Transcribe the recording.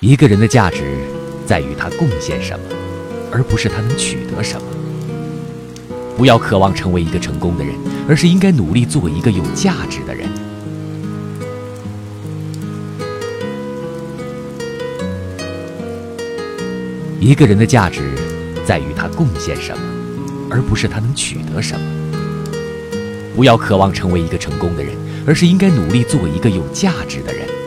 一个人的价值在于他贡献什么而不是他能取得什么。不要渴望成为一个成功的人而是应该努力做一个有价值的人。一个人的价值在于他贡献什么而不是他能取得什么。不要渴望成为一个成功的人而是应该努力做一个有价值的人。